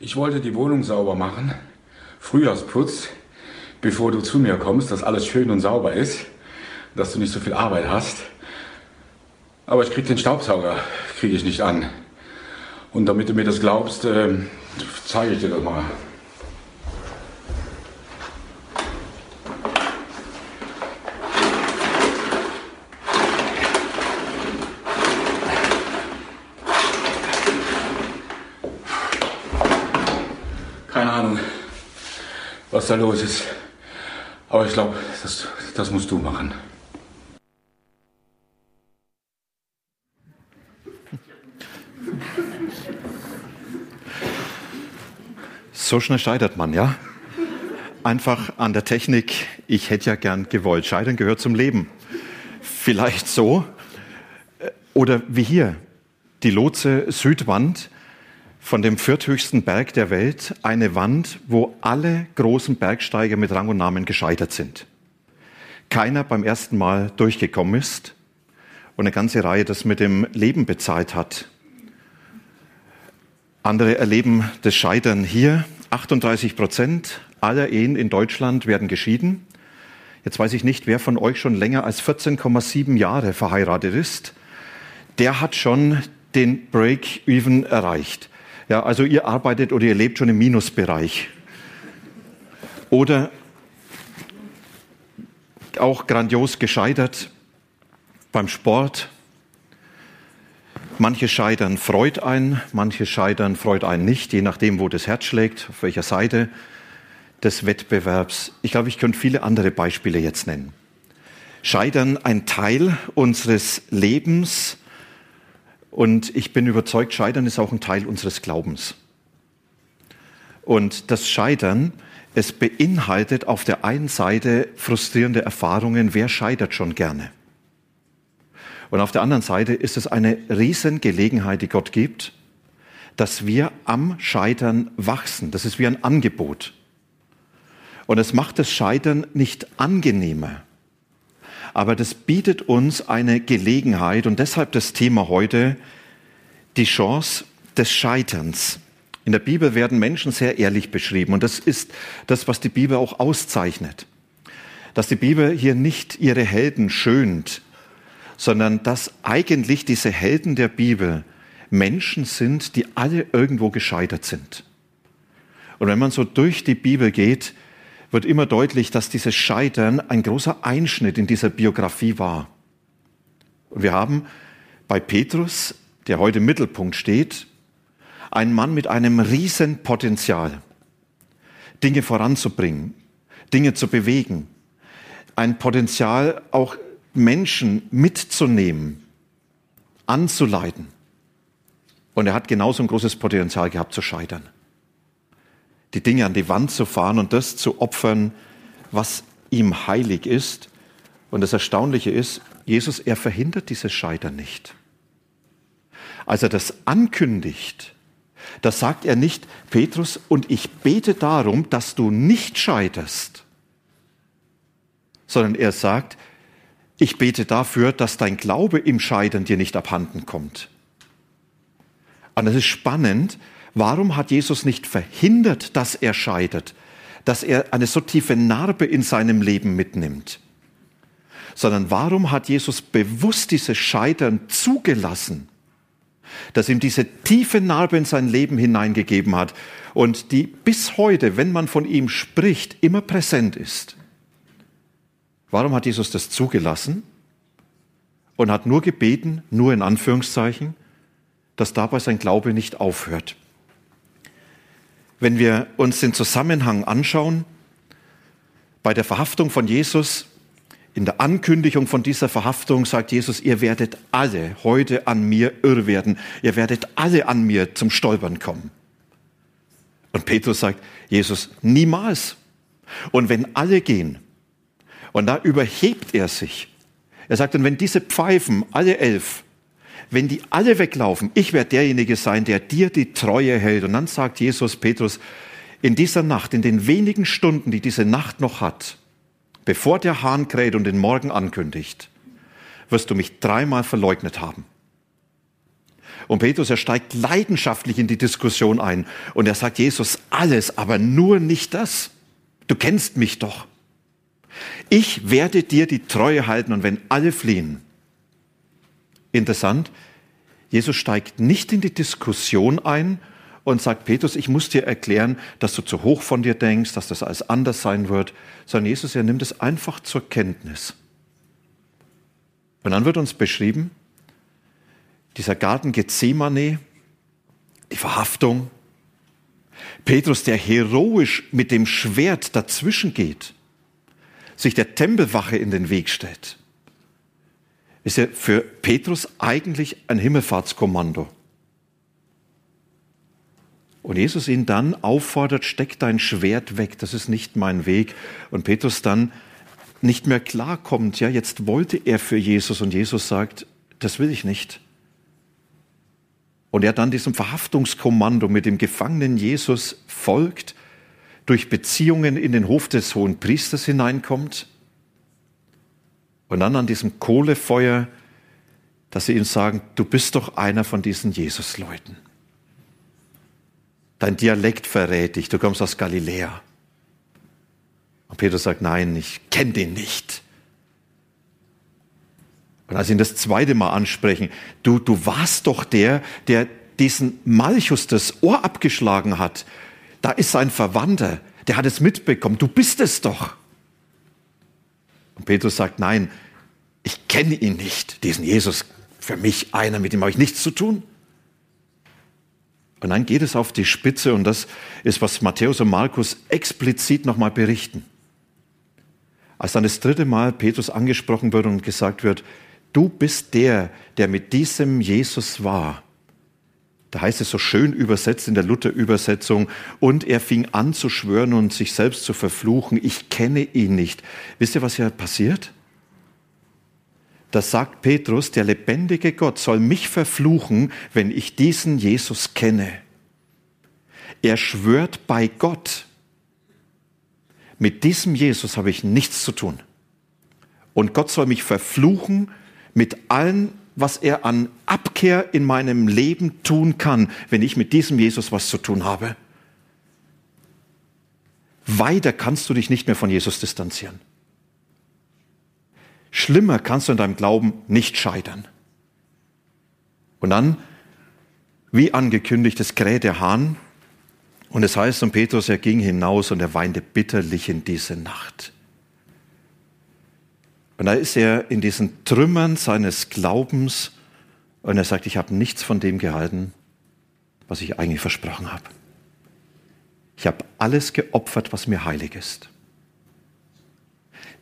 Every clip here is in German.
Ich wollte die Wohnung sauber machen, Frühjahrsputz, bevor du zu mir kommst, dass alles schön und sauber ist, dass du nicht so viel Arbeit hast. Aber ich krieg den Staubsauger, kriege ich nicht an. Und damit du mir das glaubst, äh, zeige ich dir das mal. Keine Ahnung, was da los ist. Aber ich glaube, das, das musst du machen. So schnell scheitert man, ja? Einfach an der Technik. Ich hätte ja gern gewollt. Scheitern gehört zum Leben. Vielleicht so. Oder wie hier, die Lotse Südwand von dem vierthöchsten Berg der Welt, eine Wand, wo alle großen Bergsteiger mit Rang und Namen gescheitert sind. Keiner beim ersten Mal durchgekommen ist und eine ganze Reihe das mit dem Leben bezahlt hat. Andere erleben das Scheitern hier. 38 Prozent aller Ehen in Deutschland werden geschieden. Jetzt weiß ich nicht, wer von euch schon länger als 14,7 Jahre verheiratet ist. Der hat schon den Break-Even erreicht. Ja, also ihr arbeitet oder ihr lebt schon im Minusbereich. Oder auch grandios gescheitert beim Sport, Manche scheitern freut einen, manche scheitern freut einen nicht, je nachdem, wo das Herz schlägt, auf welcher Seite des Wettbewerbs. Ich glaube, ich könnte viele andere Beispiele jetzt nennen. Scheitern ein Teil unseres Lebens und ich bin überzeugt, Scheitern ist auch ein Teil unseres Glaubens. Und das Scheitern, es beinhaltet auf der einen Seite frustrierende Erfahrungen. Wer scheitert schon gerne? Und auf der anderen Seite ist es eine Riesengelegenheit, die Gott gibt, dass wir am Scheitern wachsen. Das ist wie ein Angebot. Und es macht das Scheitern nicht angenehmer. Aber das bietet uns eine Gelegenheit und deshalb das Thema heute, die Chance des Scheiterns. In der Bibel werden Menschen sehr ehrlich beschrieben und das ist das, was die Bibel auch auszeichnet. Dass die Bibel hier nicht ihre Helden schönt, sondern dass eigentlich diese Helden der Bibel Menschen sind, die alle irgendwo gescheitert sind. Und wenn man so durch die Bibel geht, wird immer deutlich, dass dieses Scheitern ein großer Einschnitt in dieser Biografie war. Und wir haben bei Petrus, der heute im Mittelpunkt steht, einen Mann mit einem riesen Potenzial, Dinge voranzubringen, Dinge zu bewegen, ein Potenzial auch Menschen mitzunehmen, anzuleiten. Und er hat genauso ein großes Potenzial gehabt zu scheitern. Die Dinge an die Wand zu fahren und das zu opfern, was ihm heilig ist. Und das Erstaunliche ist, Jesus, er verhindert dieses Scheitern nicht. Als er das ankündigt, da sagt er nicht, Petrus, und ich bete darum, dass du nicht scheiterst, sondern er sagt, ich bete dafür, dass dein Glaube im Scheitern dir nicht abhanden kommt. Und es ist spannend, warum hat Jesus nicht verhindert, dass er scheitert, dass er eine so tiefe Narbe in seinem Leben mitnimmt, sondern warum hat Jesus bewusst dieses Scheitern zugelassen, dass ihm diese tiefe Narbe in sein Leben hineingegeben hat und die bis heute, wenn man von ihm spricht, immer präsent ist. Warum hat Jesus das zugelassen und hat nur gebeten, nur in Anführungszeichen, dass dabei sein Glaube nicht aufhört? Wenn wir uns den Zusammenhang anschauen, bei der Verhaftung von Jesus, in der Ankündigung von dieser Verhaftung sagt Jesus, ihr werdet alle heute an mir irr werden, ihr werdet alle an mir zum Stolpern kommen. Und Petrus sagt, Jesus, niemals. Und wenn alle gehen, und da überhebt er sich. Er sagt, und wenn diese Pfeifen, alle elf, wenn die alle weglaufen, ich werde derjenige sein, der dir die Treue hält. Und dann sagt Jesus Petrus, in dieser Nacht, in den wenigen Stunden, die diese Nacht noch hat, bevor der Hahn kräht und den Morgen ankündigt, wirst du mich dreimal verleugnet haben. Und Petrus, er steigt leidenschaftlich in die Diskussion ein und er sagt, Jesus, alles, aber nur nicht das. Du kennst mich doch. Ich werde dir die Treue halten und wenn alle fliehen. Interessant, Jesus steigt nicht in die Diskussion ein und sagt, Petrus, ich muss dir erklären, dass du zu hoch von dir denkst, dass das alles anders sein wird, sondern Jesus, er nimmt es einfach zur Kenntnis. Und dann wird uns beschrieben, dieser Garten Gethsemane, die Verhaftung, Petrus, der heroisch mit dem Schwert dazwischen geht, sich der Tempelwache in den Weg stellt, ist ja für Petrus eigentlich ein Himmelfahrtskommando. Und Jesus ihn dann auffordert, steck dein Schwert weg, das ist nicht mein Weg. Und Petrus dann nicht mehr klarkommt, ja, jetzt wollte er für Jesus und Jesus sagt, das will ich nicht. Und er dann diesem Verhaftungskommando mit dem Gefangenen Jesus folgt, durch Beziehungen in den Hof des hohen Priesters hineinkommt und dann an diesem Kohlefeuer, dass sie ihm sagen, du bist doch einer von diesen Jesus-Leuten. Dein Dialekt verrät dich, du kommst aus Galiläa. Und Petrus sagt, nein, ich kenne den nicht. Und als sie ihn das zweite Mal ansprechen, du, du warst doch der, der diesen Malchus das Ohr abgeschlagen hat. Da ist sein Verwandter, der hat es mitbekommen. Du bist es doch. Und Petrus sagt, nein, ich kenne ihn nicht, diesen Jesus. Für mich einer, mit dem habe ich nichts zu tun. Und dann geht es auf die Spitze und das ist, was Matthäus und Markus explizit nochmal berichten. Als dann das dritte Mal Petrus angesprochen wird und gesagt wird, du bist der, der mit diesem Jesus war. Da heißt es so schön übersetzt in der Luther-Übersetzung, und er fing an zu schwören und sich selbst zu verfluchen, ich kenne ihn nicht. Wisst ihr, was hier passiert? Da sagt Petrus, der lebendige Gott soll mich verfluchen, wenn ich diesen Jesus kenne. Er schwört bei Gott. Mit diesem Jesus habe ich nichts zu tun. Und Gott soll mich verfluchen, mit allem, was er an Abkehr in meinem Leben tun kann, wenn ich mit diesem Jesus was zu tun habe. Weiter kannst du dich nicht mehr von Jesus distanzieren. Schlimmer kannst du in deinem Glauben nicht scheitern. Und dann, wie angekündigt, es kräht der Hahn. Und es heißt, und Petrus, er ging hinaus und er weinte bitterlich in diese Nacht. Und da ist er in diesen Trümmern seines Glaubens und er sagt, ich habe nichts von dem gehalten, was ich eigentlich versprochen habe. Ich habe alles geopfert, was mir heilig ist.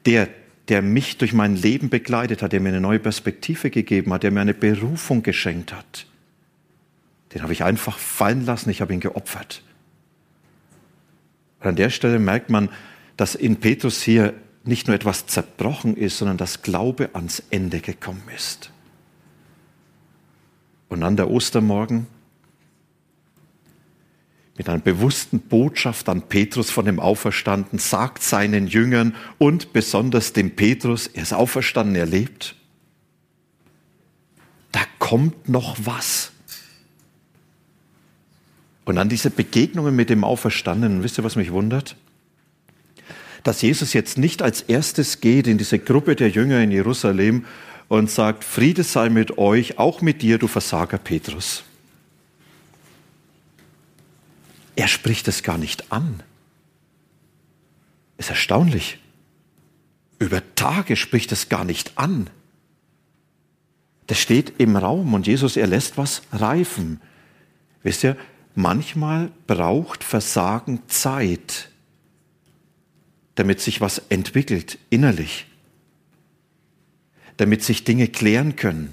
Der, der mich durch mein Leben begleitet hat, der mir eine neue Perspektive gegeben hat, der mir eine Berufung geschenkt hat, den habe ich einfach fallen lassen, ich habe ihn geopfert. Und an der Stelle merkt man, dass in Petrus hier nicht nur etwas zerbrochen ist, sondern dass Glaube ans Ende gekommen ist. Und an der Ostermorgen mit einer bewussten Botschaft an Petrus von dem Auferstanden sagt seinen Jüngern und besonders dem Petrus, er ist auferstanden, er lebt. Da kommt noch was. Und an diese Begegnungen mit dem Auferstandenen, wisst ihr, was mich wundert? Dass Jesus jetzt nicht als erstes geht in diese Gruppe der Jünger in Jerusalem und sagt, Friede sei mit euch, auch mit dir, du Versager Petrus. Er spricht es gar nicht an. Ist erstaunlich. Über Tage spricht es gar nicht an. Das steht im Raum und Jesus, er lässt was reifen. Wisst ihr, manchmal braucht Versagen Zeit damit sich was entwickelt innerlich, damit sich Dinge klären können.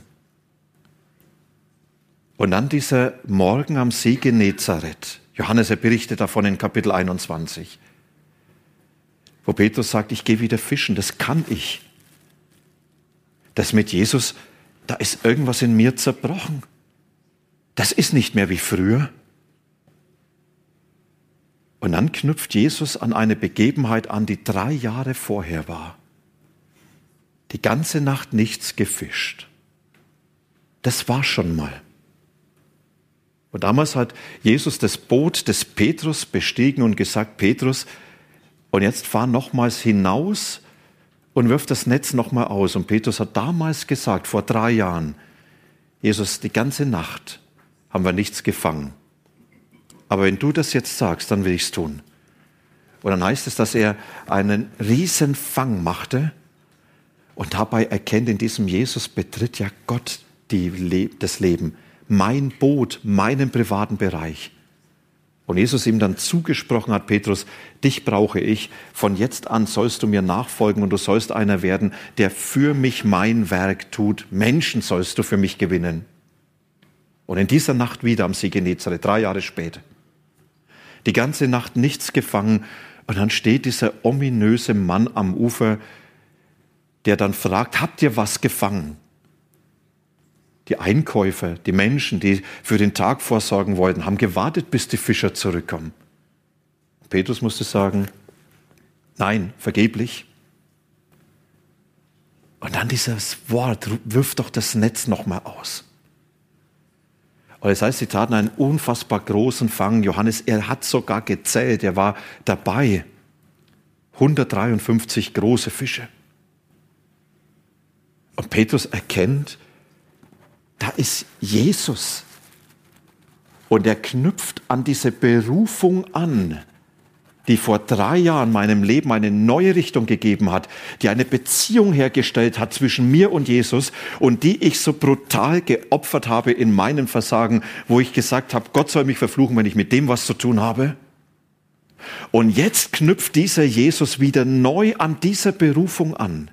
Und dann dieser Morgen am See Genezareth, Johannes, er berichtet davon in Kapitel 21, wo Petrus sagt, ich gehe wieder fischen, das kann ich. Das mit Jesus, da ist irgendwas in mir zerbrochen. Das ist nicht mehr wie früher. Und dann knüpft Jesus an eine Begebenheit an, die drei Jahre vorher war. Die ganze Nacht nichts gefischt. Das war schon mal. Und damals hat Jesus das Boot des Petrus bestiegen und gesagt, Petrus, und jetzt fahr nochmals hinaus und wirf das Netz nochmal aus. Und Petrus hat damals gesagt, vor drei Jahren, Jesus, die ganze Nacht haben wir nichts gefangen. Aber wenn du das jetzt sagst, dann will ich es tun. Und dann heißt es, dass er einen riesen Fang machte und dabei erkennt, in diesem Jesus betritt ja Gott die, das Leben, mein Boot, meinen privaten Bereich. Und Jesus ihm dann zugesprochen hat, Petrus, dich brauche ich, von jetzt an sollst du mir nachfolgen und du sollst einer werden, der für mich mein Werk tut. Menschen sollst du für mich gewinnen. Und in dieser Nacht wieder am See Genezareth, drei Jahre später die ganze Nacht nichts gefangen. Und dann steht dieser ominöse Mann am Ufer, der dann fragt, habt ihr was gefangen? Die Einkäufer, die Menschen, die für den Tag vorsorgen wollten, haben gewartet, bis die Fischer zurückkommen. Petrus musste sagen, nein, vergeblich. Und dann dieses Wort, wirf doch das Netz nochmal aus. Und das heißt, sie taten einen unfassbar großen Fang. Johannes, er hat sogar gezählt, er war dabei. 153 große Fische. Und Petrus erkennt, da ist Jesus. Und er knüpft an diese Berufung an, die vor drei Jahren meinem Leben eine neue Richtung gegeben hat, die eine Beziehung hergestellt hat zwischen mir und Jesus und die ich so brutal geopfert habe in meinem Versagen, wo ich gesagt habe, Gott soll mich verfluchen, wenn ich mit dem was zu tun habe. Und jetzt knüpft dieser Jesus wieder neu an dieser Berufung an.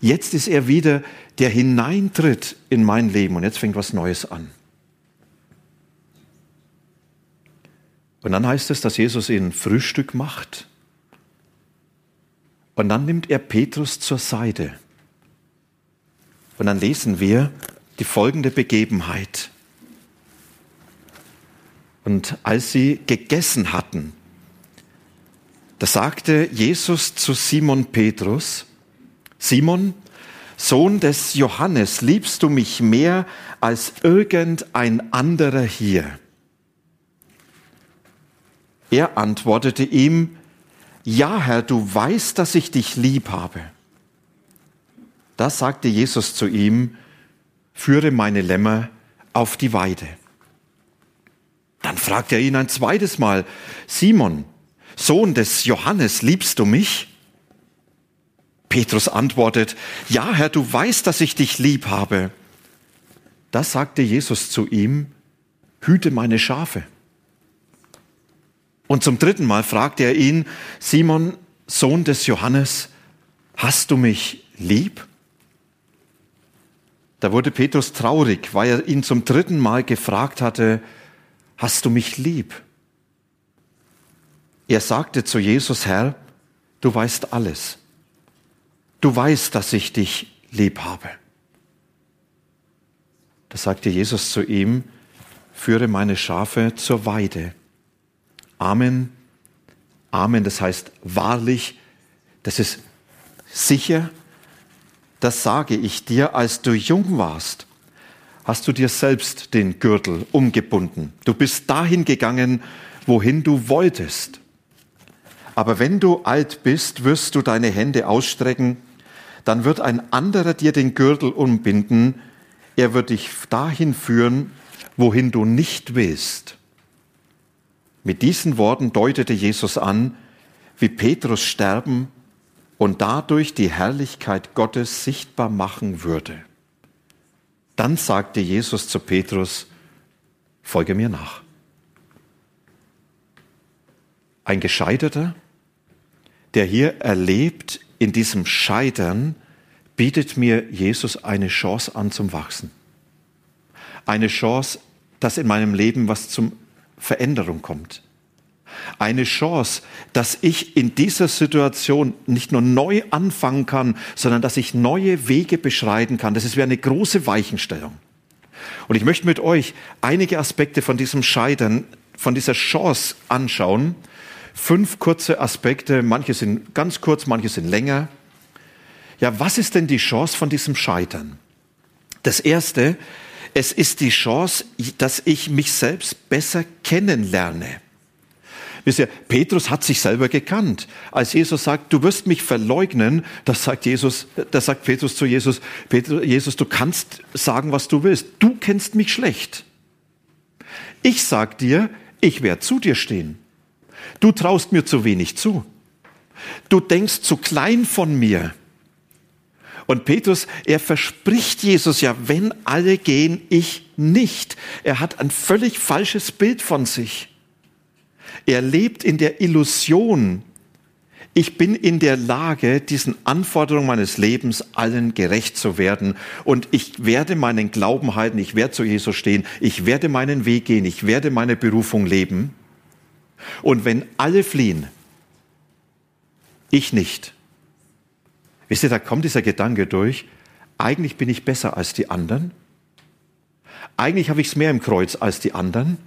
Jetzt ist er wieder, der hineintritt in mein Leben und jetzt fängt was Neues an. Und dann heißt es, dass Jesus ihn Frühstück macht. Und dann nimmt er Petrus zur Seite. Und dann lesen wir die folgende Begebenheit. Und als sie gegessen hatten, da sagte Jesus zu Simon Petrus, Simon, Sohn des Johannes, liebst du mich mehr als irgendein anderer hier? Er antwortete ihm, Ja, Herr, du weißt, dass ich dich lieb habe. Da sagte Jesus zu ihm, Führe meine Lämmer auf die Weide. Dann fragte er ihn ein zweites Mal, Simon, Sohn des Johannes, liebst du mich? Petrus antwortet, Ja, Herr, du weißt, dass ich dich lieb habe. Da sagte Jesus zu ihm, Hüte meine Schafe. Und zum dritten Mal fragte er ihn, Simon, Sohn des Johannes, hast du mich lieb? Da wurde Petrus traurig, weil er ihn zum dritten Mal gefragt hatte, hast du mich lieb? Er sagte zu Jesus, Herr, du weißt alles. Du weißt, dass ich dich lieb habe. Da sagte Jesus zu ihm, führe meine Schafe zur Weide. Amen. Amen, das heißt wahrlich, das ist sicher, das sage ich dir, als du jung warst, hast du dir selbst den Gürtel umgebunden. Du bist dahin gegangen, wohin du wolltest. Aber wenn du alt bist, wirst du deine Hände ausstrecken, dann wird ein anderer dir den Gürtel umbinden, er wird dich dahin führen, wohin du nicht willst. Mit diesen Worten deutete Jesus an, wie Petrus sterben und dadurch die Herrlichkeit Gottes sichtbar machen würde. Dann sagte Jesus zu Petrus, folge mir nach. Ein Gescheiterter, der hier erlebt, in diesem Scheitern, bietet mir Jesus eine Chance an zum Wachsen. Eine Chance, dass in meinem Leben was zum Veränderung kommt. Eine Chance, dass ich in dieser Situation nicht nur neu anfangen kann, sondern dass ich neue Wege beschreiten kann. Das ist wie eine große Weichenstellung. Und ich möchte mit euch einige Aspekte von diesem Scheitern, von dieser Chance anschauen. Fünf kurze Aspekte, manche sind ganz kurz, manche sind länger. Ja, was ist denn die Chance von diesem Scheitern? Das erste, es ist die Chance, dass ich mich selbst besser kennenlerne. Wisst ihr, Petrus hat sich selber gekannt. Als Jesus sagt, du wirst mich verleugnen, das sagt Jesus, das sagt Petrus zu Jesus, Petrus, Jesus, du kannst sagen, was du willst. Du kennst mich schlecht. Ich sag dir, ich werde zu dir stehen. Du traust mir zu wenig zu. Du denkst zu klein von mir. Und Petrus, er verspricht Jesus ja, wenn alle gehen, ich nicht. Er hat ein völlig falsches Bild von sich. Er lebt in der Illusion, ich bin in der Lage, diesen Anforderungen meines Lebens allen gerecht zu werden. Und ich werde meinen Glauben halten, ich werde zu Jesus stehen, ich werde meinen Weg gehen, ich werde meine Berufung leben. Und wenn alle fliehen, ich nicht. Wisst ihr, da kommt dieser Gedanke durch, eigentlich bin ich besser als die anderen. Eigentlich habe ich es mehr im Kreuz als die anderen.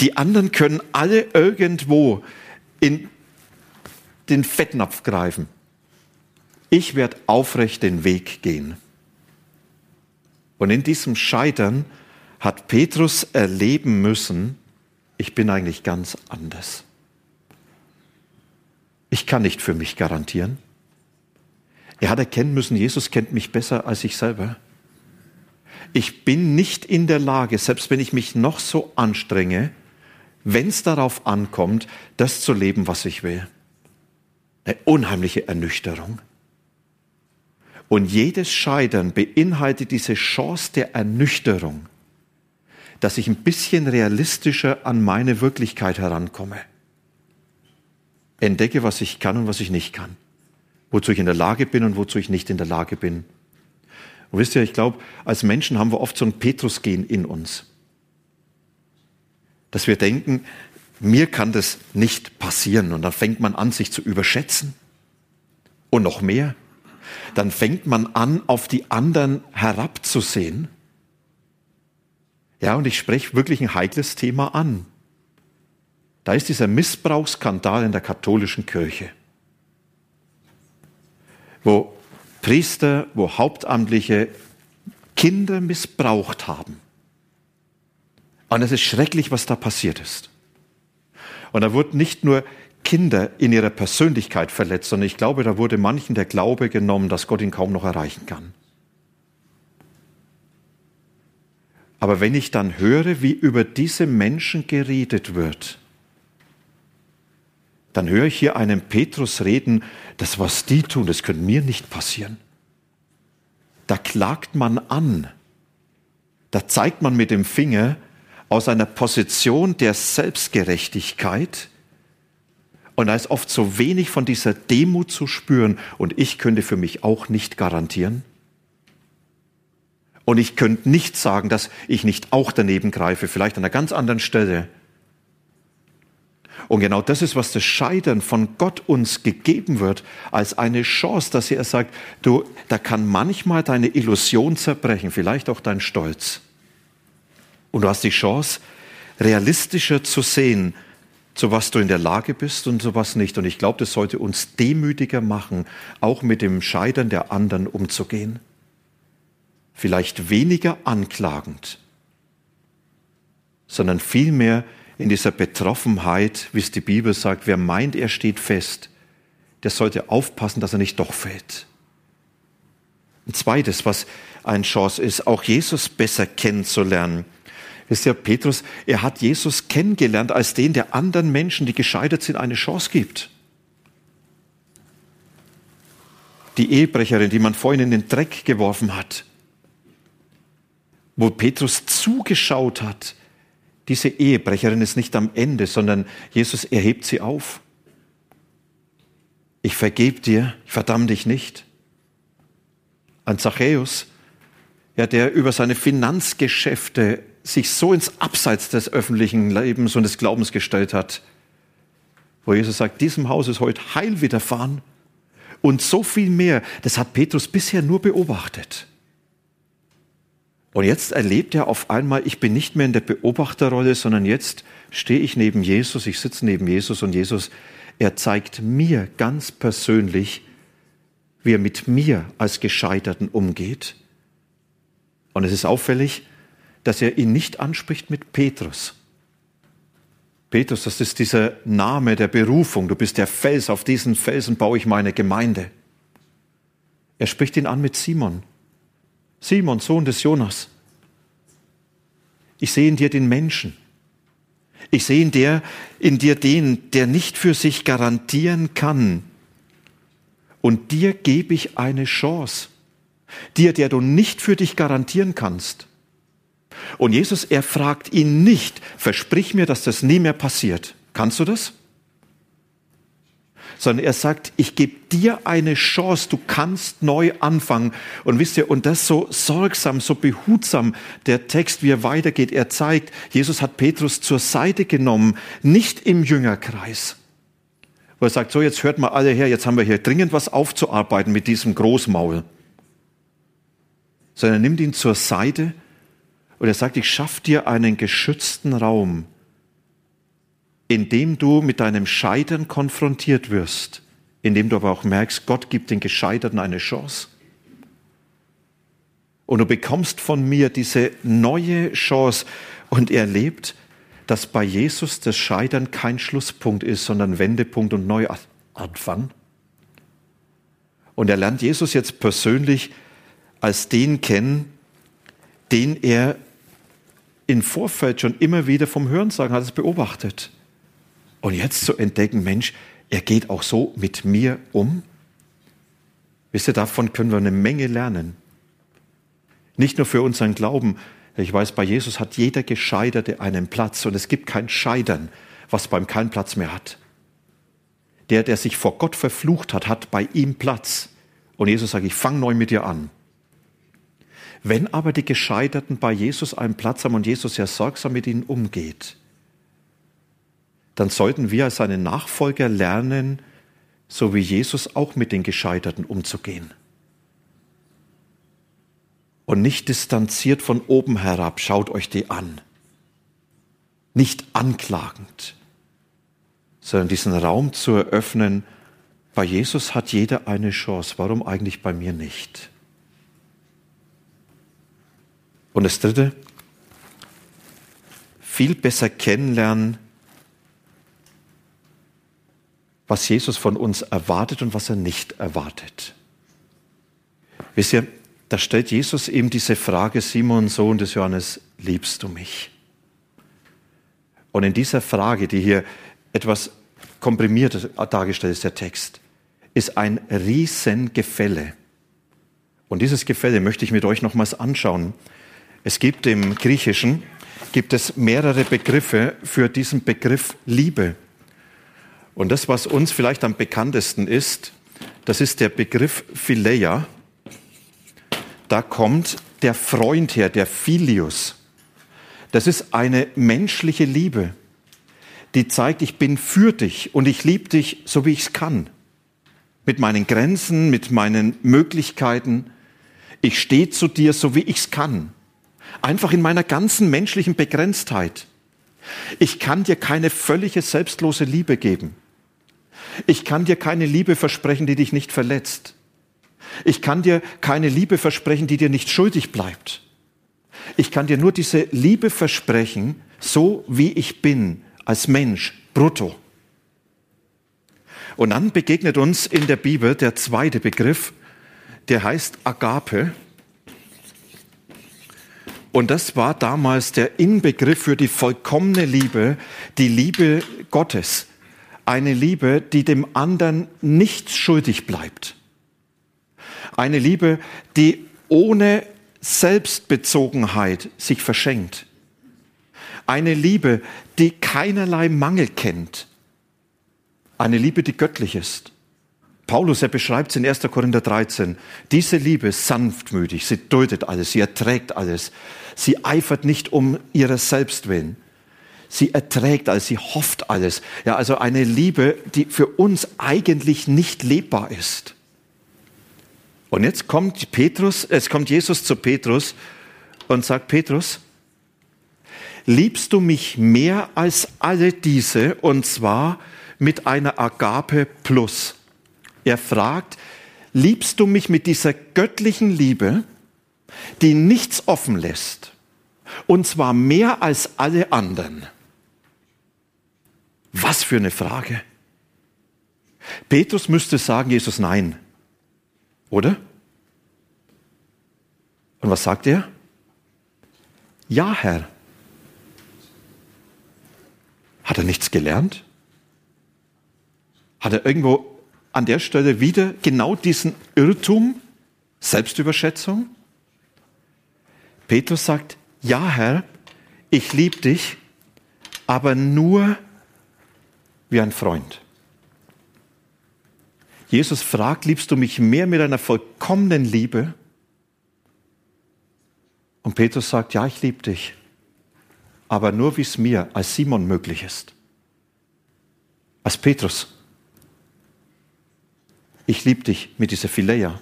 Die anderen können alle irgendwo in den Fettnapf greifen. Ich werde aufrecht den Weg gehen. Und in diesem Scheitern hat Petrus erleben müssen, ich bin eigentlich ganz anders. Ich kann nicht für mich garantieren. Er hat erkennen müssen, Jesus kennt mich besser als ich selber. Ich bin nicht in der Lage, selbst wenn ich mich noch so anstrenge, wenn es darauf ankommt, das zu leben, was ich will. Eine unheimliche Ernüchterung. Und jedes Scheitern beinhaltet diese Chance der Ernüchterung, dass ich ein bisschen realistischer an meine Wirklichkeit herankomme. Entdecke, was ich kann und was ich nicht kann. Wozu ich in der Lage bin und wozu ich nicht in der Lage bin. Und wisst ihr, ich glaube, als Menschen haben wir oft so ein Petrus-Gen in uns dass wir denken, mir kann das nicht passieren. Und dann fängt man an, sich zu überschätzen. Und noch mehr. Dann fängt man an, auf die anderen herabzusehen. Ja, und ich spreche wirklich ein heikles Thema an. Da ist dieser Missbrauchsskandal in der katholischen Kirche, wo Priester, wo Hauptamtliche Kinder missbraucht haben. Und es ist schrecklich, was da passiert ist. Und da wurden nicht nur Kinder in ihrer Persönlichkeit verletzt, sondern ich glaube, da wurde manchen der Glaube genommen, dass Gott ihn kaum noch erreichen kann. Aber wenn ich dann höre, wie über diese Menschen geredet wird, dann höre ich hier einen Petrus reden, das, was die tun, das könnte mir nicht passieren. Da klagt man an. Da zeigt man mit dem Finger, aus einer Position der Selbstgerechtigkeit. Und da ist oft so wenig von dieser Demut zu spüren. Und ich könnte für mich auch nicht garantieren. Und ich könnte nicht sagen, dass ich nicht auch daneben greife, vielleicht an einer ganz anderen Stelle. Und genau das ist, was das Scheitern von Gott uns gegeben wird, als eine Chance, dass er sagt, du, da kann manchmal deine Illusion zerbrechen, vielleicht auch dein Stolz. Und du hast die Chance, realistischer zu sehen, zu was du in der Lage bist und zu was nicht. Und ich glaube, das sollte uns demütiger machen, auch mit dem Scheitern der anderen umzugehen. Vielleicht weniger anklagend, sondern vielmehr in dieser Betroffenheit, wie es die Bibel sagt, wer meint, er steht fest, der sollte aufpassen, dass er nicht doch fällt. Ein zweites, was eine Chance ist, auch Jesus besser kennenzulernen. Wisst ihr, Petrus, er hat Jesus kennengelernt als den, der anderen Menschen, die gescheitert sind, eine Chance gibt. Die Ehebrecherin, die man vorhin in den Dreck geworfen hat, wo Petrus zugeschaut hat, diese Ehebrecherin ist nicht am Ende, sondern Jesus erhebt sie auf. Ich vergebe dir, ich verdamme dich nicht. An Zachäus, ja, der über seine Finanzgeschäfte sich so ins Abseits des öffentlichen Lebens und des Glaubens gestellt hat, wo Jesus sagt, diesem Haus ist heute Heil widerfahren und so viel mehr, das hat Petrus bisher nur beobachtet. Und jetzt erlebt er auf einmal, ich bin nicht mehr in der Beobachterrolle, sondern jetzt stehe ich neben Jesus, ich sitze neben Jesus und Jesus, er zeigt mir ganz persönlich, wie er mit mir als Gescheiterten umgeht. Und es ist auffällig, dass er ihn nicht anspricht mit Petrus. Petrus, das ist dieser Name der Berufung. Du bist der Fels, auf diesen Felsen baue ich meine Gemeinde. Er spricht ihn an mit Simon. Simon, Sohn des Jonas. Ich sehe in dir den Menschen. Ich sehe in dir, in dir den, der nicht für sich garantieren kann. Und dir gebe ich eine Chance. Dir, der du nicht für dich garantieren kannst. Und Jesus, er fragt ihn nicht, versprich mir, dass das nie mehr passiert. Kannst du das? Sondern er sagt, ich gebe dir eine Chance, du kannst neu anfangen. Und wisst ihr, und das so sorgsam, so behutsam, der Text, wie er weitergeht, er zeigt, Jesus hat Petrus zur Seite genommen, nicht im Jüngerkreis. Wo er sagt, so jetzt hört mal alle her, jetzt haben wir hier dringend was aufzuarbeiten mit diesem Großmaul. Sondern er nimmt ihn zur Seite und er sagt, ich schaffe dir einen geschützten Raum, in dem du mit deinem Scheitern konfrontiert wirst, in dem du aber auch merkst, Gott gibt den Gescheiterten eine Chance. Und du bekommst von mir diese neue Chance und er lebt, dass bei Jesus das Scheitern kein Schlusspunkt ist, sondern Wendepunkt und Neuanfang. Und er lernt Jesus jetzt persönlich als den kennen, den er im Vorfeld schon immer wieder vom Hörensagen hat es beobachtet. Und jetzt zu entdecken, Mensch, er geht auch so mit mir um. Wisst ihr, davon können wir eine Menge lernen. Nicht nur für unseren Glauben. Ich weiß, bei Jesus hat jeder Gescheiterte einen Platz und es gibt kein Scheitern, was beim keinen Platz mehr hat. Der, der sich vor Gott verflucht hat, hat bei ihm Platz. Und Jesus sagt, ich fange neu mit dir an. Wenn aber die Gescheiterten bei Jesus einen Platz haben und Jesus ja sorgsam mit ihnen umgeht, dann sollten wir als seine Nachfolger lernen, so wie Jesus auch mit den Gescheiterten umzugehen. Und nicht distanziert von oben herab, schaut euch die an. Nicht anklagend, sondern diesen Raum zu eröffnen, bei Jesus hat jeder eine Chance, warum eigentlich bei mir nicht? Und das Dritte, viel besser kennenlernen, was Jesus von uns erwartet und was er nicht erwartet. Wisst ihr, da stellt Jesus eben diese Frage, Simon, Sohn des Johannes, liebst du mich? Und in dieser Frage, die hier etwas komprimiert dargestellt ist, der Text, ist ein Riesengefälle. Und dieses Gefälle möchte ich mit euch nochmals anschauen. Es gibt im Griechischen gibt es mehrere Begriffe für diesen Begriff Liebe. Und das, was uns vielleicht am bekanntesten ist, das ist der Begriff Phileia. Da kommt der Freund her, der Philius. Das ist eine menschliche Liebe, die zeigt, ich bin für dich und ich liebe dich, so wie ich es kann. Mit meinen Grenzen, mit meinen Möglichkeiten. Ich stehe zu dir, so wie ich es kann. Einfach in meiner ganzen menschlichen Begrenztheit. Ich kann dir keine völlige selbstlose Liebe geben. Ich kann dir keine Liebe versprechen, die dich nicht verletzt. Ich kann dir keine Liebe versprechen, die dir nicht schuldig bleibt. Ich kann dir nur diese Liebe versprechen, so wie ich bin, als Mensch, brutto. Und dann begegnet uns in der Bibel der zweite Begriff, der heißt Agape. Und das war damals der Inbegriff für die vollkommene Liebe, die Liebe Gottes. Eine Liebe, die dem anderen nichts schuldig bleibt. Eine Liebe, die ohne Selbstbezogenheit sich verschenkt. Eine Liebe, die keinerlei Mangel kennt. Eine Liebe, die göttlich ist. Paulus, er beschreibt es in 1. Korinther 13. Diese Liebe ist sanftmütig, sie duldet alles, sie erträgt alles. Sie eifert nicht um ihrer selbst willen. Sie erträgt alles, sie hofft alles. Ja, also eine Liebe, die für uns eigentlich nicht lebbar ist. Und jetzt kommt Petrus, es kommt Jesus zu Petrus und sagt, Petrus, liebst du mich mehr als alle diese und zwar mit einer Agape plus. Er fragt, liebst du mich mit dieser göttlichen Liebe, die nichts offen lässt und zwar mehr als alle anderen? Was für eine Frage. Petrus müsste sagen, Jesus, nein. Oder? Und was sagt er? Ja, Herr. Hat er nichts gelernt? Hat er irgendwo an der Stelle wieder genau diesen Irrtum, Selbstüberschätzung? Petrus sagt, ja Herr, ich liebe dich, aber nur wie ein Freund. Jesus fragt, liebst du mich mehr mit einer vollkommenen Liebe? Und Petrus sagt, ja, ich liebe dich, aber nur wie es mir als Simon möglich ist. Als Petrus. Ich liebe dich mit dieser Phileia.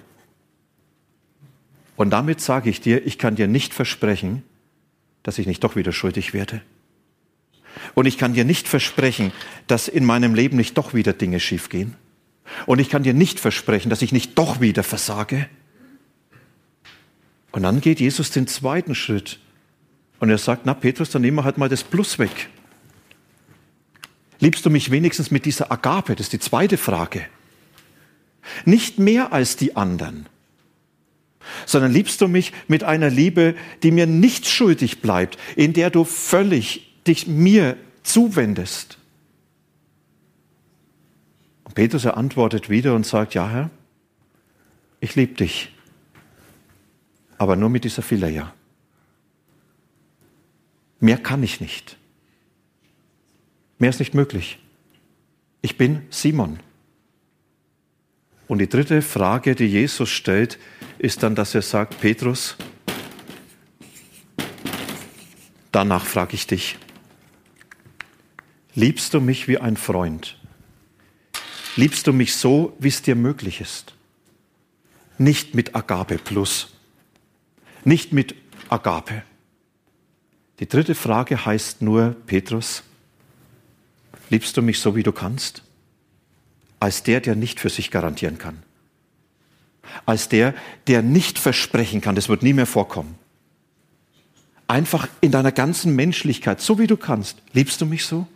Und damit sage ich dir, ich kann dir nicht versprechen, dass ich nicht doch wieder schuldig werde. Und ich kann dir nicht versprechen, dass in meinem Leben nicht doch wieder Dinge schiefgehen. Und ich kann dir nicht versprechen, dass ich nicht doch wieder versage. Und dann geht Jesus den zweiten Schritt. Und er sagt, na Petrus, dann nehmen wir halt mal das Plus weg. Liebst du mich wenigstens mit dieser Agape? Das ist die zweite Frage. Nicht mehr als die anderen, sondern liebst du mich mit einer Liebe, die mir nicht schuldig bleibt, in der du völlig dich mir zuwendest. Und Petrus antwortet wieder und sagt, ja Herr, ich liebe dich, aber nur mit dieser Phileia. Mehr kann ich nicht. Mehr ist nicht möglich. Ich bin Simon. Und die dritte Frage, die Jesus stellt, ist dann, dass er sagt, Petrus, danach frage ich dich, Liebst du mich wie ein Freund? Liebst du mich so, wie es dir möglich ist? Nicht mit Agape plus. Nicht mit Agape. Die dritte Frage heißt nur, Petrus, liebst du mich so, wie du kannst? Als der, der nicht für sich garantieren kann. Als der, der nicht versprechen kann, das wird nie mehr vorkommen. Einfach in deiner ganzen Menschlichkeit, so wie du kannst. Liebst du mich so?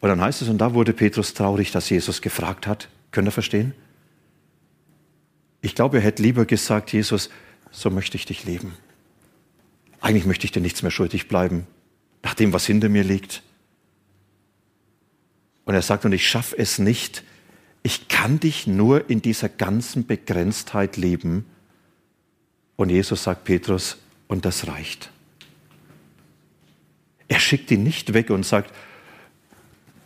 Und dann heißt es, und da wurde Petrus traurig, dass Jesus gefragt hat. Könnt ihr verstehen? Ich glaube, er hätte lieber gesagt, Jesus, so möchte ich dich leben. Eigentlich möchte ich dir nichts mehr schuldig bleiben, nach dem, was hinter mir liegt. Und er sagt, und ich schaffe es nicht, ich kann dich nur in dieser ganzen Begrenztheit leben. Und Jesus sagt Petrus, und das reicht. Er schickt ihn nicht weg und sagt,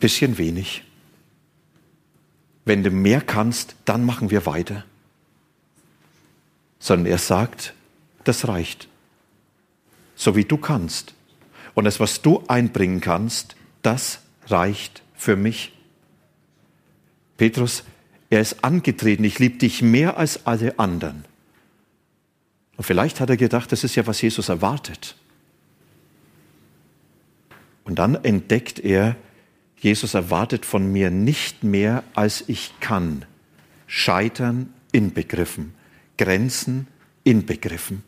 bisschen wenig. Wenn du mehr kannst, dann machen wir weiter. Sondern er sagt, das reicht. So wie du kannst. Und das, was du einbringen kannst, das reicht für mich. Petrus, er ist angetreten, ich liebe dich mehr als alle anderen. Und vielleicht hat er gedacht, das ist ja, was Jesus erwartet. Und dann entdeckt er, Jesus erwartet von mir nicht mehr, als ich kann. Scheitern inbegriffen, Grenzen inbegriffen.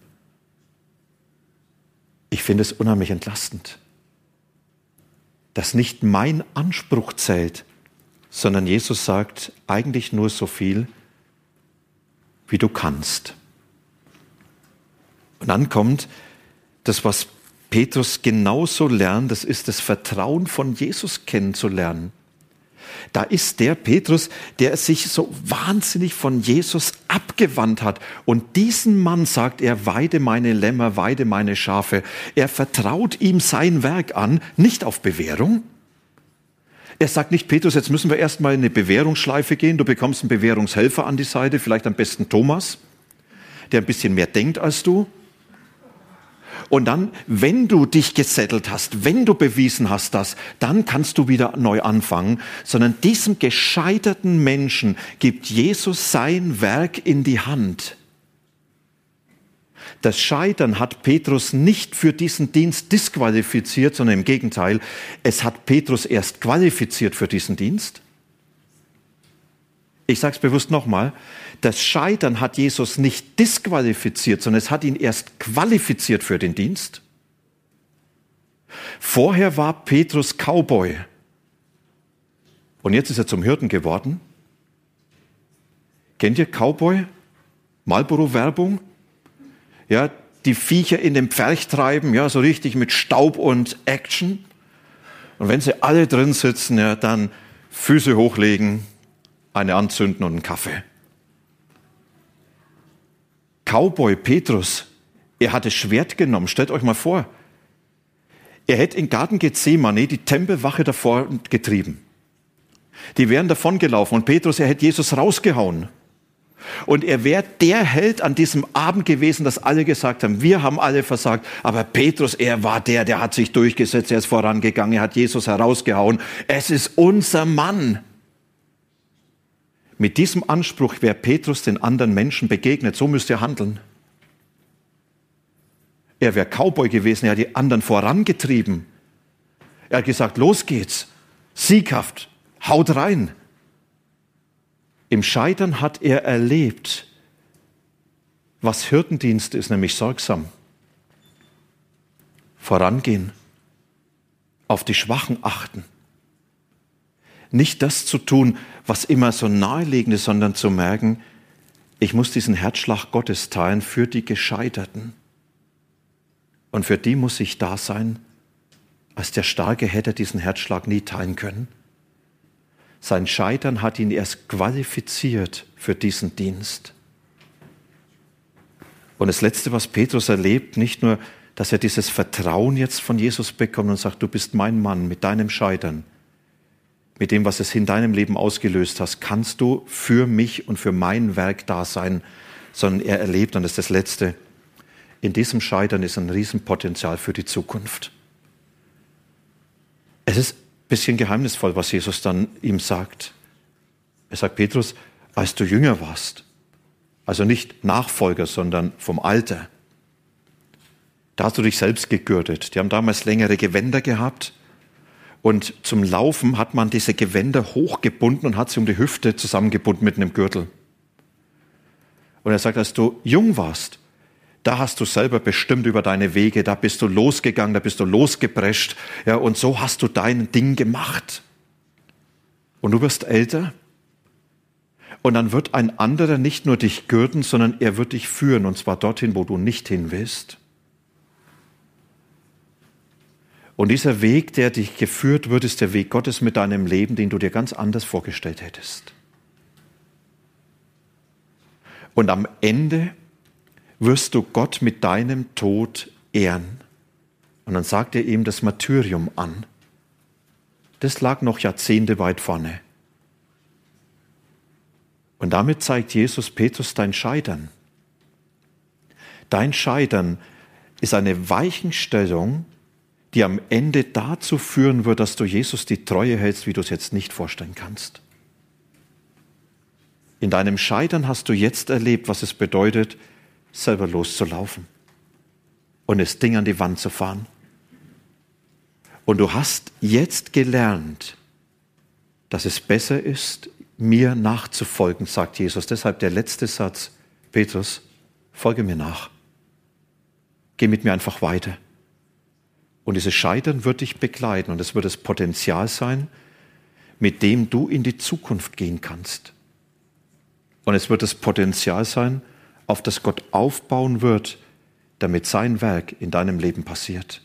Ich finde es unheimlich entlastend, dass nicht mein Anspruch zählt, sondern Jesus sagt eigentlich nur so viel, wie du kannst. Und dann kommt das, was Petrus genauso lernt, das ist das Vertrauen von Jesus kennenzulernen. Da ist der Petrus, der sich so wahnsinnig von Jesus abgewandt hat. Und diesen Mann sagt er, weide meine Lämmer, weide meine Schafe. Er vertraut ihm sein Werk an, nicht auf Bewährung. Er sagt nicht, Petrus, jetzt müssen wir erstmal in eine Bewährungsschleife gehen. Du bekommst einen Bewährungshelfer an die Seite, vielleicht am besten Thomas, der ein bisschen mehr denkt als du. Und dann, wenn du dich gesettelt hast, wenn du bewiesen hast das, dann kannst du wieder neu anfangen, sondern diesem gescheiterten Menschen gibt Jesus sein Werk in die Hand. Das Scheitern hat Petrus nicht für diesen Dienst disqualifiziert, sondern im Gegenteil, es hat Petrus erst qualifiziert für diesen Dienst. Ich sage es bewusst nochmal, das Scheitern hat Jesus nicht disqualifiziert, sondern es hat ihn erst qualifiziert für den Dienst. Vorher war Petrus Cowboy und jetzt ist er zum Hirten geworden. Kennt ihr Cowboy? Marlboro-Werbung? Ja, die Viecher in den Pferch treiben, ja, so richtig mit Staub und Action. Und wenn sie alle drin sitzen, ja, dann Füße hochlegen, eine anzünden und einen Kaffee. Cowboy Petrus, er hat das Schwert genommen. Stellt euch mal vor, er hätte in Garten Gethsemane die Tempelwache davor getrieben. Die wären davongelaufen und Petrus, er hätte Jesus rausgehauen. Und er wäre der Held an diesem Abend gewesen, dass alle gesagt haben, wir haben alle versagt, aber Petrus, er war der, der hat sich durchgesetzt, er ist vorangegangen, er hat Jesus herausgehauen. Es ist unser Mann. Mit diesem Anspruch wäre Petrus den anderen Menschen begegnet. So müsste er handeln. Er wäre Cowboy gewesen, er hat die anderen vorangetrieben. Er hat gesagt, los geht's, sieghaft, haut rein. Im Scheitern hat er erlebt, was Hirtendienst ist, nämlich sorgsam. Vorangehen, auf die Schwachen achten nicht das zu tun, was immer so naheliegend ist, sondern zu merken, ich muss diesen Herzschlag Gottes teilen für die Gescheiterten. Und für die muss ich da sein. Als der Starke hätte diesen Herzschlag nie teilen können. Sein Scheitern hat ihn erst qualifiziert für diesen Dienst. Und das Letzte, was Petrus erlebt, nicht nur, dass er dieses Vertrauen jetzt von Jesus bekommt und sagt, du bist mein Mann mit deinem Scheitern, mit dem, was es in deinem Leben ausgelöst hast, kannst du für mich und für mein Werk da sein, sondern er erlebt, und das ist das Letzte, in diesem Scheitern ist ein Riesenpotenzial für die Zukunft. Es ist bisschen geheimnisvoll, was Jesus dann ihm sagt. Er sagt, Petrus, als du jünger warst, also nicht Nachfolger, sondern vom Alter, da hast du dich selbst gegürtet. Die haben damals längere Gewänder gehabt und zum Laufen hat man diese Gewänder hochgebunden und hat sie um die Hüfte zusammengebunden mit einem Gürtel. Und er sagt, als du jung warst, da hast du selber bestimmt über deine Wege, da bist du losgegangen, da bist du losgeprescht, ja, und so hast du dein Ding gemacht. Und du wirst älter, und dann wird ein anderer nicht nur dich gürten, sondern er wird dich führen, und zwar dorthin, wo du nicht hin willst. Und dieser Weg, der dich geführt wird, ist der Weg Gottes mit deinem Leben, den du dir ganz anders vorgestellt hättest. Und am Ende wirst du Gott mit deinem Tod ehren. Und dann sagt er ihm das Martyrium an. Das lag noch Jahrzehnte weit vorne. Und damit zeigt Jesus Petrus dein Scheitern. Dein Scheitern ist eine Weichenstellung, die am Ende dazu führen wird, dass du Jesus die Treue hältst, wie du es jetzt nicht vorstellen kannst. In deinem Scheitern hast du jetzt erlebt, was es bedeutet, selber loszulaufen und das Ding an die Wand zu fahren. Und du hast jetzt gelernt, dass es besser ist, mir nachzufolgen, sagt Jesus. Deshalb der letzte Satz, Petrus, folge mir nach. Geh mit mir einfach weiter. Und dieses Scheitern wird dich begleiten und es wird das Potenzial sein, mit dem du in die Zukunft gehen kannst. Und es wird das Potenzial sein, auf das Gott aufbauen wird, damit sein Werk in deinem Leben passiert.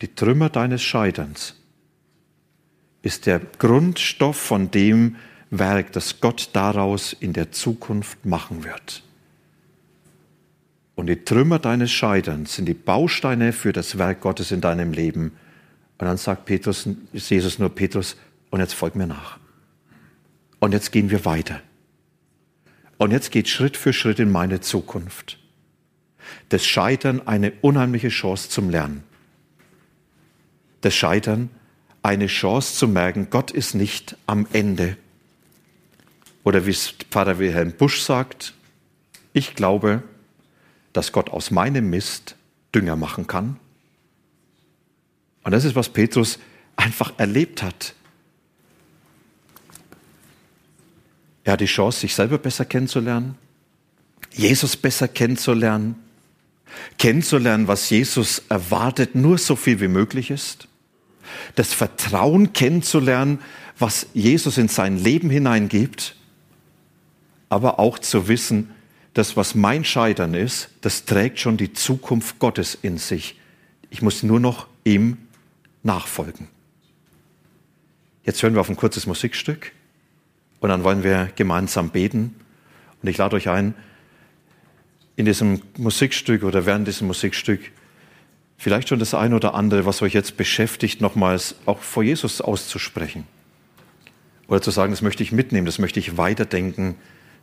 Die Trümmer deines Scheiterns ist der Grundstoff von dem Werk, das Gott daraus in der Zukunft machen wird. Und die Trümmer deines Scheiterns sind die Bausteine für das Werk Gottes in deinem Leben. Und dann sagt Petrus, Jesus nur Petrus, und jetzt folg mir nach. Und jetzt gehen wir weiter. Und jetzt geht Schritt für Schritt in meine Zukunft. Das Scheitern eine unheimliche Chance zum Lernen. Das Scheitern eine Chance zu merken, Gott ist nicht am Ende. Oder wie es Pfarrer Wilhelm Busch sagt, ich glaube, dass Gott aus meinem Mist Dünger machen kann. Und das ist, was Petrus einfach erlebt hat. Er hat die Chance, sich selber besser kennenzulernen, Jesus besser kennenzulernen, kennenzulernen, was Jesus erwartet, nur so viel wie möglich ist, das Vertrauen kennenzulernen, was Jesus in sein Leben hineingibt, aber auch zu wissen, das, was mein Scheitern ist, das trägt schon die Zukunft Gottes in sich. Ich muss nur noch ihm nachfolgen. Jetzt hören wir auf ein kurzes Musikstück. Und dann wollen wir gemeinsam beten. Und ich lade euch ein, in diesem Musikstück oder während diesem Musikstück vielleicht schon das eine oder andere, was euch jetzt beschäftigt, nochmals auch vor Jesus auszusprechen. Oder zu sagen, das möchte ich mitnehmen, das möchte ich weiterdenken,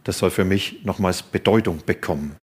das soll für mich nochmals Bedeutung bekommen.